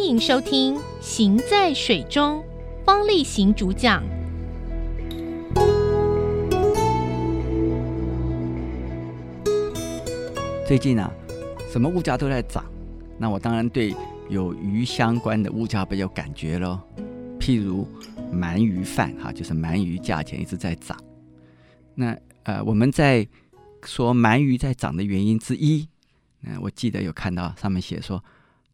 欢迎收听《行在水中》，方力行主讲。最近啊，什么物价都在涨，那我当然对有鱼相关的物价比较感觉喽。譬如鳗鱼饭哈，就是鳗鱼价钱一直在涨。那呃，我们在说鳗鱼在涨的原因之一，那我记得有看到上面写说，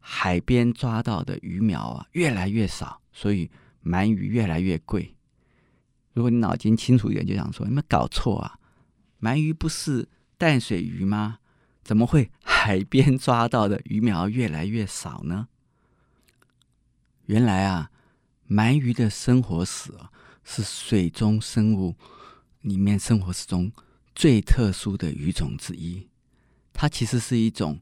海边抓到的鱼苗啊越来越少，所以鳗鱼越来越贵。如果你脑筋清楚一点，就想说有没有搞错啊？鳗鱼不是淡水鱼吗？怎么会海边抓到的鱼苗越来越少呢？原来啊，鳗鱼的生活史啊，是水中生物里面生活史中最特殊的鱼种之一。它其实是一种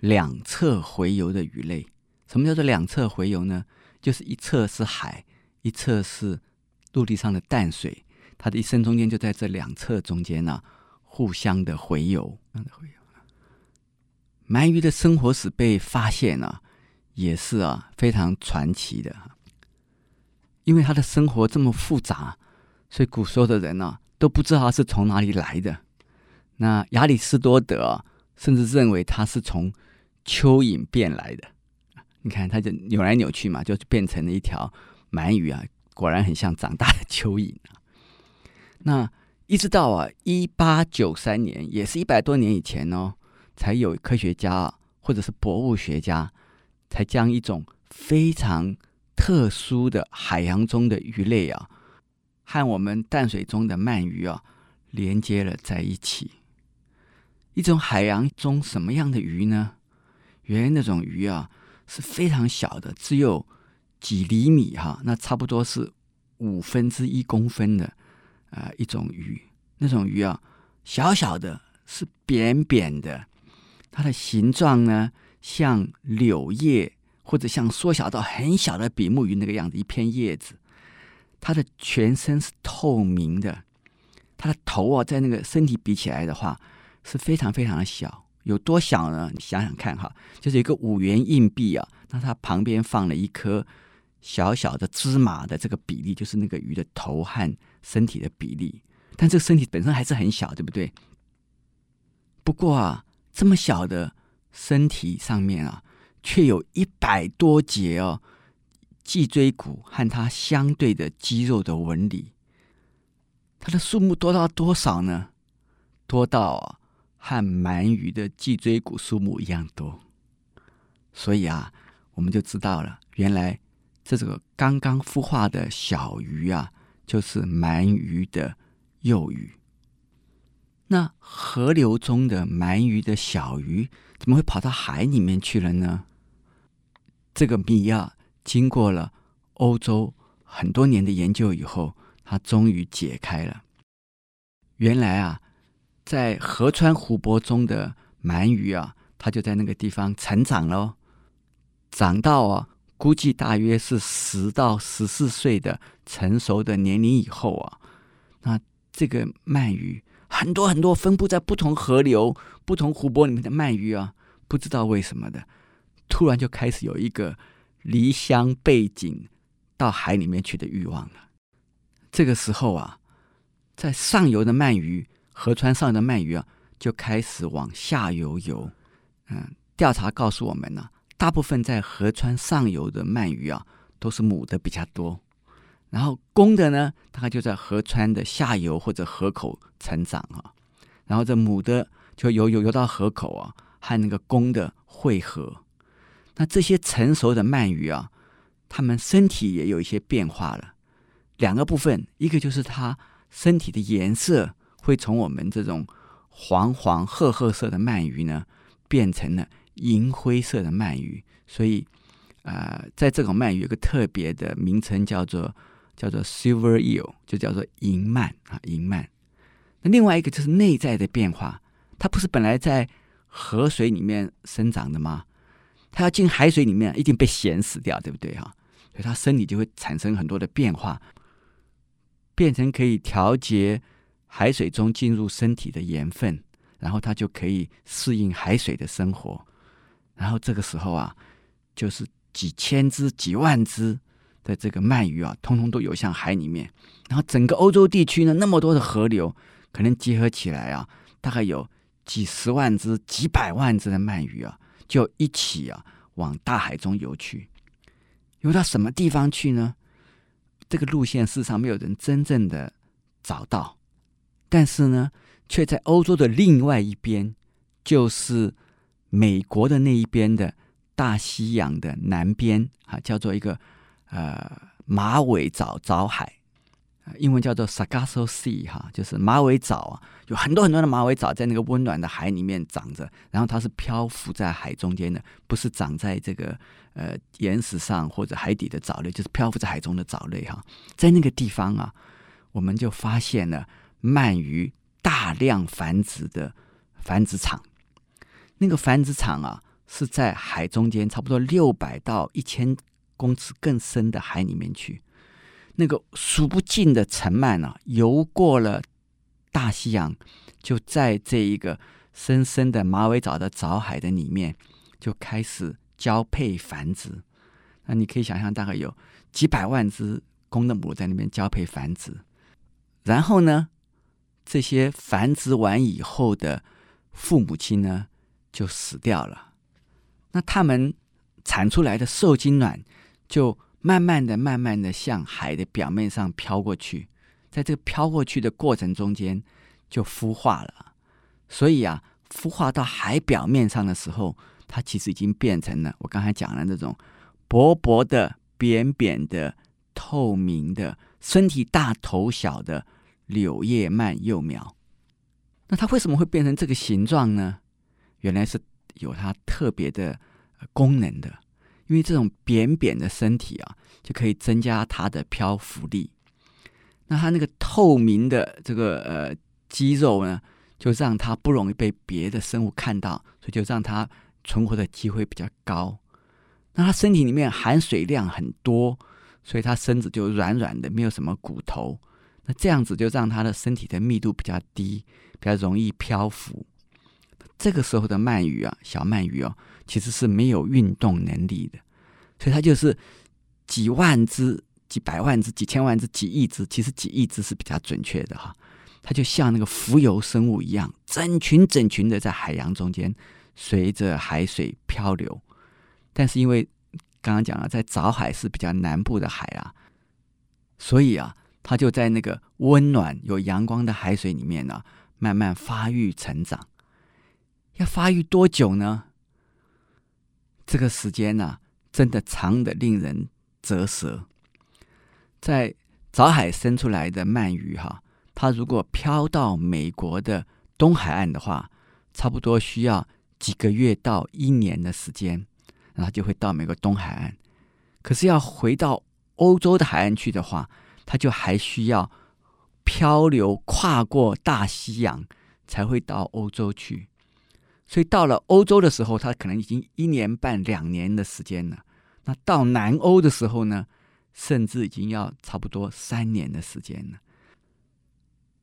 两侧洄游的鱼类。什么叫做两侧洄游呢？就是一侧是海，一侧是陆地上的淡水。它的一生中间就在这两侧中间呢、互相的洄游。鳗鱼的生活史被发现啊，也是啊非常传奇的。因为它的生活这么复杂，所以古时候的人呢、都不知道它是从哪里来的。那亚里士多德、甚至认为它是从蚯蚓变来的。你看，它就扭来扭去嘛，就变成了一条鳗鱼啊，果然很像长大的蚯蚓啊。那一直到啊一八九三年，也是一百多年以前哦。才有科学家或者是博物学家，才将一种非常特殊的海洋中的鱼类啊，和我们淡水中的鳗鱼啊连接了在一起。一种海洋中什么样的鱼呢？原来那种鱼啊是非常小的，只有几厘米哈，那差不多是五分之一公分的啊、呃、一种鱼。那种鱼啊，小小的，是扁扁的。它的形状呢，像柳叶，或者像缩小到很小的比目鱼那个样子，一片叶子。它的全身是透明的，它的头啊，在那个身体比起来的话，是非常非常的小。有多小呢？你想想看哈，就是一个五元硬币啊，那它旁边放了一颗小小的芝麻的这个比例，就是那个鱼的头和身体的比例。但这个身体本身还是很小，对不对？不过啊。这么小的身体上面啊，却有一百多节哦，脊椎骨和它相对的肌肉的纹理。它的数目多到多少呢？多到啊，和鳗鱼的脊椎骨数目一样多。所以啊，我们就知道了，原来这个刚刚孵化的小鱼啊，就是鳗鱼的幼鱼。那河流中的鳗鱼的小鱼怎么会跑到海里面去了呢？这个谜啊，经过了欧洲很多年的研究以后，它终于解开了。原来啊，在河川湖泊中的鳗鱼啊，它就在那个地方成长喽，长到啊，估计大约是十到十四岁的成熟的年龄以后啊，那这个鳗鱼。很多很多分布在不同河流、不同湖泊里面的鳗鱼啊，不知道为什么的，突然就开始有一个离乡背井到海里面去的欲望了。这个时候啊，在上游的鳗鱼，河川上的鳗鱼啊，就开始往下游游。嗯，调查告诉我们呢、大部分在河川上游的鳗鱼啊，都是母的比较多。然后公的呢，大概就在河川的下游或者河口成长啊。然后这母的就游游游到河口啊，和那个公的汇合。那这些成熟的鳗鱼啊，它们身体也有一些变化了。两个部分，一个就是它身体的颜色会从我们这种黄黄褐褐色的鳗鱼呢，变成了银灰色的鳗鱼。所以，呃，在这种鳗鱼有个特别的名称叫做。叫做 silver eel，就叫做银鳗啊，银鳗。那另外一个就是内在的变化，它不是本来在河水里面生长的吗？它要进海水里面，一定被咸死掉，对不对哈？所以它身体就会产生很多的变化，变成可以调节海水中进入身体的盐分，然后它就可以适应海水的生活。然后这个时候啊，就是几千只、几万只的这个鳗鱼啊，通通都游向海里面。然后整个欧洲地区呢，那么多的河流，可能结合起来啊，大概有几十万只、几百万只的鳗鱼啊，就一起啊往大海中游去。游到什么地方去呢？这个路线事实上没有人真正的找到，但是呢，却在欧洲的另外一边，就是美国的那一边的大西洋的南边啊，叫做一个呃马尾藻藻海。英文叫做 Sargasso Sea 哈，就是马尾藻啊，有很多很多的马尾藻在那个温暖的海里面长着，然后它是漂浮在海中间的，不是长在这个呃岩石上或者海底的藻类，就是漂浮在海中的藻类哈。在那个地方啊，我们就发现了鳗鱼大量繁殖的繁殖场。那个繁殖场啊，是在海中间差不多六百到一千公尺更深的海里面去。那个数不尽的成鳗啊，游过了大西洋，就在这一个深深的马尾藻的藻海的里面，就开始交配繁殖。那你可以想象，大概有几百万只公的母在那边交配繁殖。然后呢，这些繁殖完以后的父母亲呢，就死掉了。那他们产出来的受精卵就。慢慢的、慢慢的向海的表面上飘过去，在这个飘过去的过程中间就孵化了。所以啊，孵化到海表面上的时候，它其实已经变成了我刚才讲的那种薄薄的、扁扁的、透明的、身体大头小的柳叶鳗幼苗。那它为什么会变成这个形状呢？原来是有它特别的功能的。因为这种扁扁的身体啊，就可以增加它的漂浮力。那它那个透明的这个呃肌肉呢，就让它不容易被别的生物看到，所以就让它存活的机会比较高。那它身体里面含水量很多，所以它身子就软软的，没有什么骨头。那这样子就让它的身体的密度比较低，比较容易漂浮。这个时候的鳗鱼啊，小鳗鱼哦，其实是没有运动能力的，所以它就是几万只、几百万只、几千万只、几亿只，其实几亿只是比较准确的哈。它就像那个浮游生物一样，整群整群的在海洋中间随着海水漂流。但是因为刚刚讲了，在藻海是比较南部的海啊，所以啊，它就在那个温暖有阳光的海水里面呢，慢慢发育成长。要发育多久呢？这个时间呢、真的长得令人啧舌。在藻海生出来的鳗鱼哈，它如果漂到美国的东海岸的话，差不多需要几个月到一年的时间，然后就会到美国东海岸。可是要回到欧洲的海岸去的话，它就还需要漂流跨过大西洋，才会到欧洲去。所以到了欧洲的时候，它可能已经一年半两年的时间了。那到南欧的时候呢，甚至已经要差不多三年的时间了。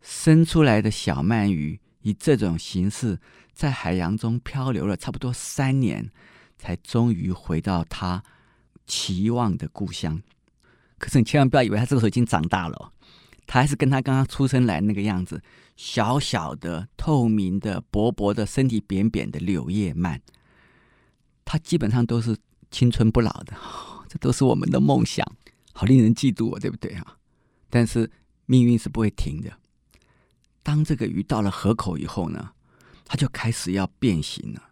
生出来的小鳗鱼以这种形式在海洋中漂流了差不多三年，才终于回到它期望的故乡。可是你千万不要以为它这个时候已经长大了。它还是跟它刚刚出生来那个样子，小小的、透明的、薄薄的身体扁扁的柳叶鳗，它基本上都是青春不老的，这都是我们的梦想，好令人嫉妒哦，对不对啊？但是命运是不会停的。当这个鱼到了河口以后呢，它就开始要变形了，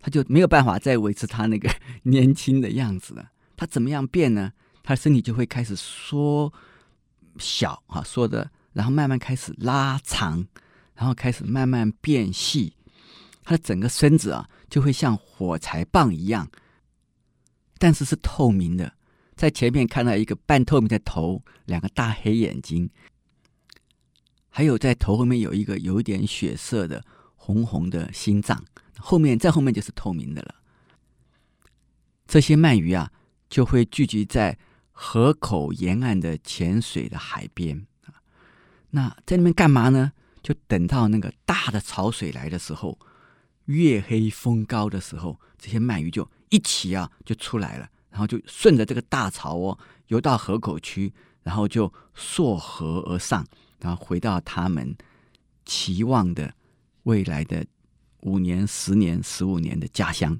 它就没有办法再维持它那个 年轻的样子了。它怎么样变呢？它的身体就会开始缩。小啊，缩的，然后慢慢开始拉长，然后开始慢慢变细，它的整个身子啊，就会像火柴棒一样，但是是透明的，在前面看到一个半透明的头，两个大黑眼睛，还有在头后面有一个有点血色的红红的心脏，后面再后面就是透明的了。这些鳗鱼啊，就会聚集在。河口沿岸的浅水的海边啊，那在那边干嘛呢？就等到那个大的潮水来的时候，月黑风高的时候，这些鳗鱼就一起啊就出来了，然后就顺着这个大潮哦游到河口区，然后就溯河而上，然后回到他们期望的未来的五年、十年、十五年的家乡。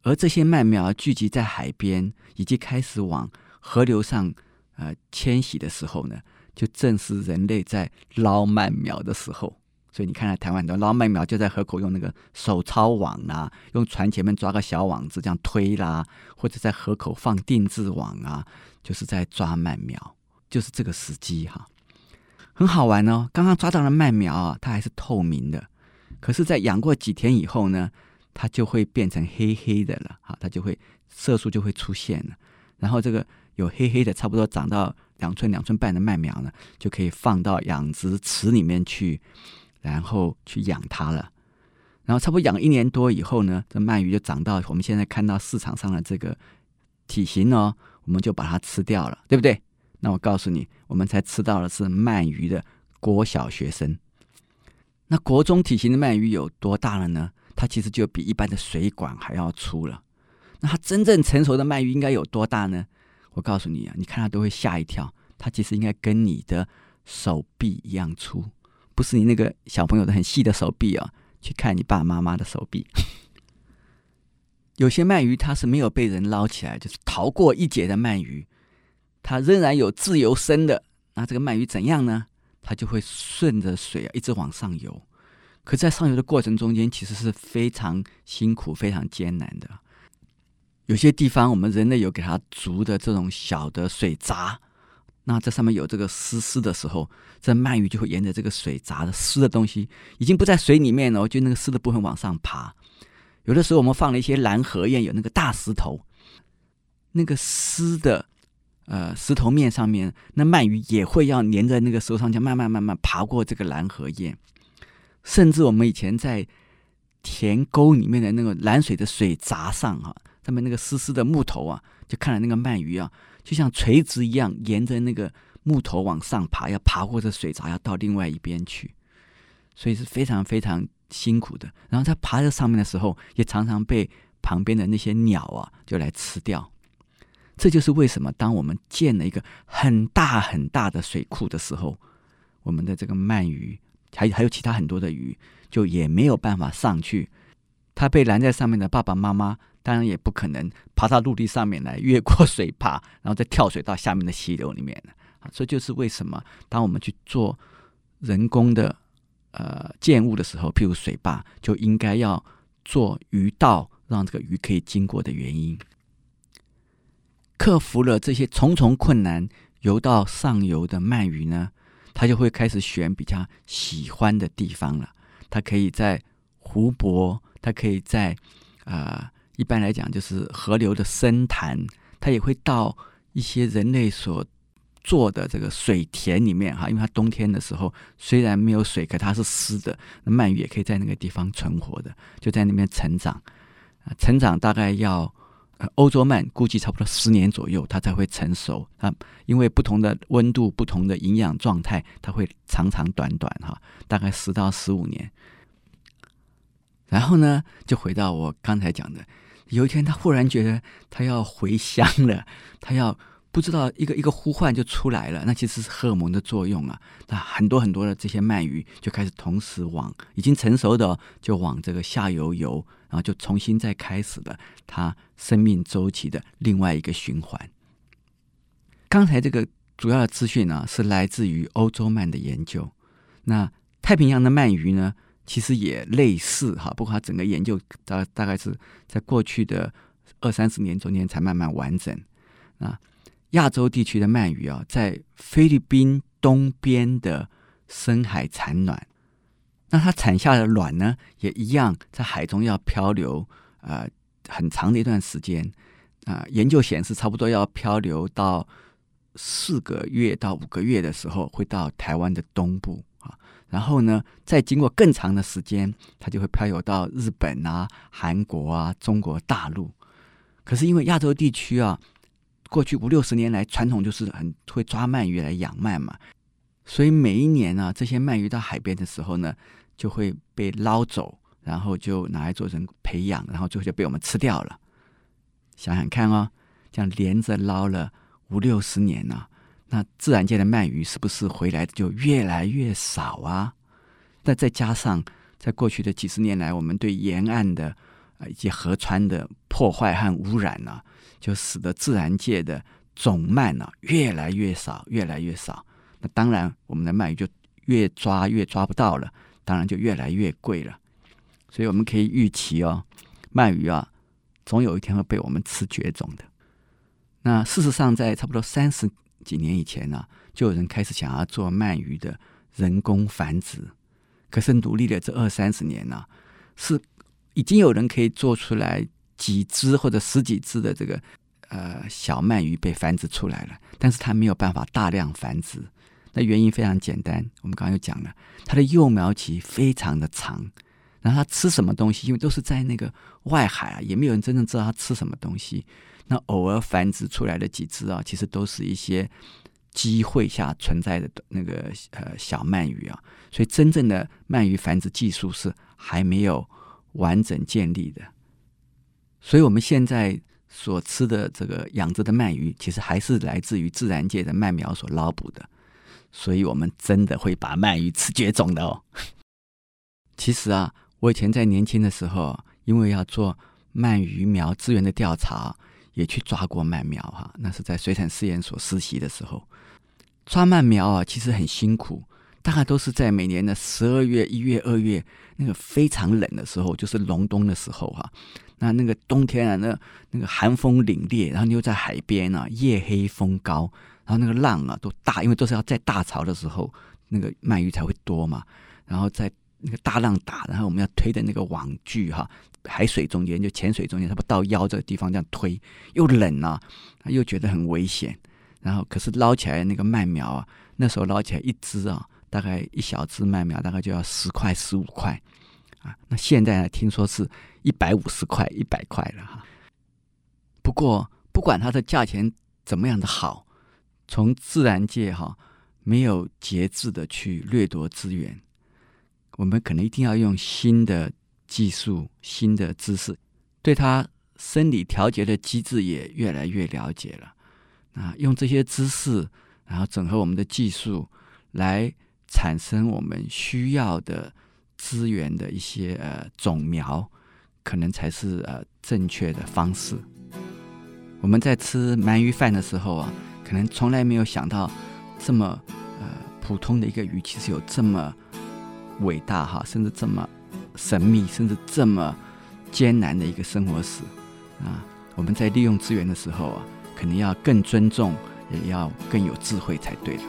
而这些鳗苗聚集在海边，以及开始往河流上呃迁徙的时候呢，就正是人类在捞鳗苗的时候。所以你看到台湾很多捞鳗苗就在河口用那个手抄网啊，用船前面抓个小网子这样推啦，或者在河口放定置网啊，就是在抓鳗苗，就是这个时机哈，很好玩哦。刚刚抓到了鳗苗啊，它还是透明的，可是，在养过几天以后呢，它就会变成黑黑的了哈，它就会色素就会出现了，然后这个有黑黑的，差不多长到两寸两寸半的麦苗呢，就可以放到养殖池里面去。然后去养它了，然后差不多养一年多以后呢，这鳗鱼就长到我们现在看到市场上的这个体型哦，我们就把它吃掉了，对不对？那我告诉你，我们才吃到的是鳗鱼的国小学生。那国中体型的鳗鱼有多大了呢？它其实就比一般的水管还要粗了。那它真正成熟的鳗鱼应该有多大呢？我告诉你啊，你看它都会吓一跳，它其实应该跟你的手臂一样粗。不是你那个小朋友的很细的手臂哦，去看你爸爸妈妈的手臂。有些鳗鱼它是没有被人捞起来，就是逃过一劫的鳗鱼，它仍然有自由身的。那这个鳗鱼怎样呢？它就会顺着水啊一直往上游。可在上游的过程中间，其实是非常辛苦、非常艰难的。有些地方我们人类有给它筑的这种小的水闸。那这上面有这个湿湿的时候，这鳗鱼就会沿着这个水闸的湿的东西，已经不在水里面了，就那个湿的部分往上爬。有的时候我们放了一些蓝河堰，有那个大石头，那个湿的呃石头面上面，那鳗鱼也会要粘在那个石头上，就慢慢慢慢爬过这个蓝河堰。甚至我们以前在田沟里面的那个蓝水的水闸上啊，上面那个湿湿的木头啊，就看到那个鳗鱼啊。就像垂直一样，沿着那个木头往上爬，要爬过这水闸，要到另外一边去，所以是非常非常辛苦的。然后在爬在上面的时候，也常常被旁边的那些鸟啊就来吃掉。这就是为什么当我们建了一个很大很大的水库的时候，我们的这个鳗鱼还还有其他很多的鱼，就也没有办法上去。它被拦在上面的爸爸妈妈。当然也不可能爬到陆地上面来，越过水坝，然后再跳水到下面的溪流里面啊，这就是为什么当我们去做人工的呃建物的时候，譬如水坝，就应该要做鱼道，让这个鱼可以经过的原因。克服了这些重重困难，游到上游的鳗鱼呢，它就会开始选比较喜欢的地方了。它可以在湖泊，它可以在啊。一般来讲，就是河流的深潭，它也会到一些人类所做的这个水田里面哈，因为它冬天的时候虽然没有水，可它是湿的，那鳗鱼也可以在那个地方存活的，就在那边成长。成长大概要欧洲鳗估计差不多十年左右，它才会成熟啊，因为不同的温度、不同的营养状态，它会长长短短哈，大概十到十五年。然后呢，就回到我刚才讲的。有一天，他忽然觉得他要回乡了，他要不知道一个一个呼唤就出来了，那其实是荷尔蒙的作用啊。那很多很多的这些鳗鱼就开始同时往已经成熟的就往这个下游游，然后就重新再开始了它生命周期的另外一个循环。刚才这个主要的资讯呢，是来自于欧洲鳗的研究。那太平洋的鳗鱼呢？其实也类似哈，不过它整个研究大大概是在过去的二三十年中间才慢慢完整。啊，亚洲地区的鳗鱼啊，在菲律宾东边的深海产卵，那它产下的卵呢，也一样在海中要漂流啊、呃、很长的一段时间啊、研究显示，差不多要漂流到四个月到五个月的时候，会到台湾的东部。然后呢，再经过更长的时间，它就会漂游到日本啊、韩国啊、中国大陆。可是因为亚洲地区啊，过去五六十年来传统就是很会抓鳗鱼来养鳗嘛，所以每一年呢、这些鳗鱼到海边的时候呢，就会被捞走，然后就拿来做成培养，然后最后就被我们吃掉了。想想看哦，这样连着捞了五六十年呢、那自然界的鳗鱼是不是回来的就越来越少啊？那再加上在过去的几十年来，我们对沿岸的啊以及河川的破坏和污染呢、就使得自然界的种鳗呢越来越少，越来越少。那当然，我们的鳗鱼就越抓越抓不到了，当然就越来越贵了。所以我们可以预期哦，鳗鱼啊，总有一天会被我们吃绝种的。那事实上，在差不多三十几年以前呢、就有人开始想要做鳗鱼的人工繁殖。可是努力了这二三十年呢、是已经有人可以做出来几只或者十几只的这个呃小鳗鱼被繁殖出来了，但是它没有办法大量繁殖。那原因非常简单，我们刚刚又讲了，它的幼苗期非常的长，然后它吃什么东西，因为都是在那个外海啊，也没有人真正知道它吃什么东西。那偶尔繁殖出来的几只啊，其实都是一些。机会下存在的那个呃小鳗鱼啊，所以真正的鳗鱼繁殖技术是还没有完整建立的。所以我们现在所吃的这个养殖的鳗鱼，其实还是来自于自然界的鳗苗所捞捕的。所以我们真的会把鳗鱼吃绝种的哦。其实啊，我以前在年轻的时候，因为要做鳗鱼苗资源的调查。也去抓过鳗苗哈，那是在水产试验所实习的时候，抓鳗苗啊，其实很辛苦，大概都是在每年的十二月、一月、二月那个非常冷的时候，就是隆冬的时候哈。那那个冬天啊，那那个寒风凛冽，然后你又在海边啊，夜黑风高，然后那个浪啊都大，因为都是要在大潮的时候，那个鳗鱼才会多嘛，然后在。那个大浪打，然后我们要推的那个网具哈，海水中间就浅水中间，差不到腰这个地方这样推，又冷啊，又觉得很危险。然后可是捞起来那个鳗苗啊，那时候捞起来一只啊，大概一小只鳗苗大概就要十块十五块啊。那现在呢，听说是一百五十块一百块了哈。不过不管它的价钱怎么样的好，从自然界哈没有节制的去掠夺资源。我们可能一定要用新的技术、新的知识，对它生理调节的机制也越来越了解了。啊，用这些知识，然后整合我们的技术，来产生我们需要的资源的一些呃种苗，可能才是呃正确的方式。我们在吃鳗鱼饭的时候啊，可能从来没有想到这么呃普通的一个鱼，其实有这么。伟大哈，甚至这么神秘，甚至这么艰难的一个生活史啊！我们在利用资源的时候啊，肯定要更尊重，也要更有智慧才对了。